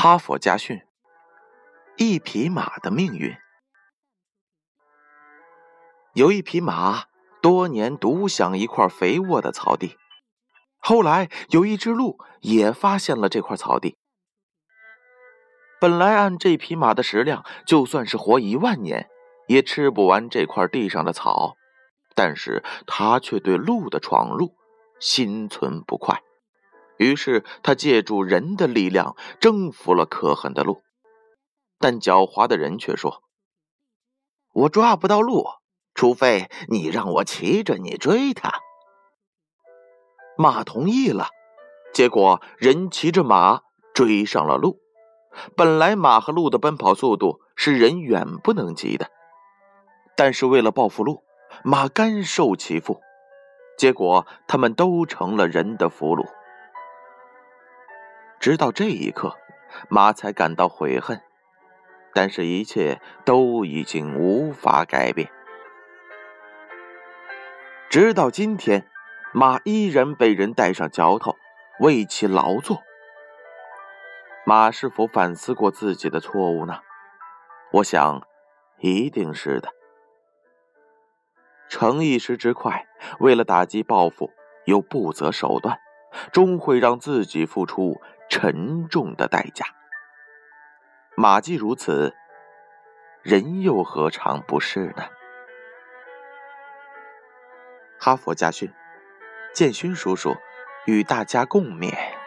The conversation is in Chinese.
哈佛家训：一匹马的命运。有一匹马多年独享一块肥沃的草地，后来有一只鹿也发现了这块草地。本来按这匹马的食量，就算是活一万年，也吃不完这块地上的草，但是它却对鹿的闯入心存不快。于是他借助人的力量征服了可恨的鹿，但狡猾的人却说：“我抓不到鹿，除非你让我骑着你追它。”马同意了，结果人骑着马追上了鹿。本来马和鹿的奔跑速度是人远不能及的，但是为了报复鹿，马甘受其负，结果他们都成了人的俘虏。直到这一刻，马才感到悔恨，但是，一切都已经无法改变。直到今天，马依然被人带上嚼头，为其劳作。马是否反思过自己的错误呢？我想，一定是的。逞一时之快，为了打击报复，又不择手段，终会让自己付出。沉重的代价。马既如此，人又何尝不是呢？哈佛家训，建勋叔叔与大家共勉。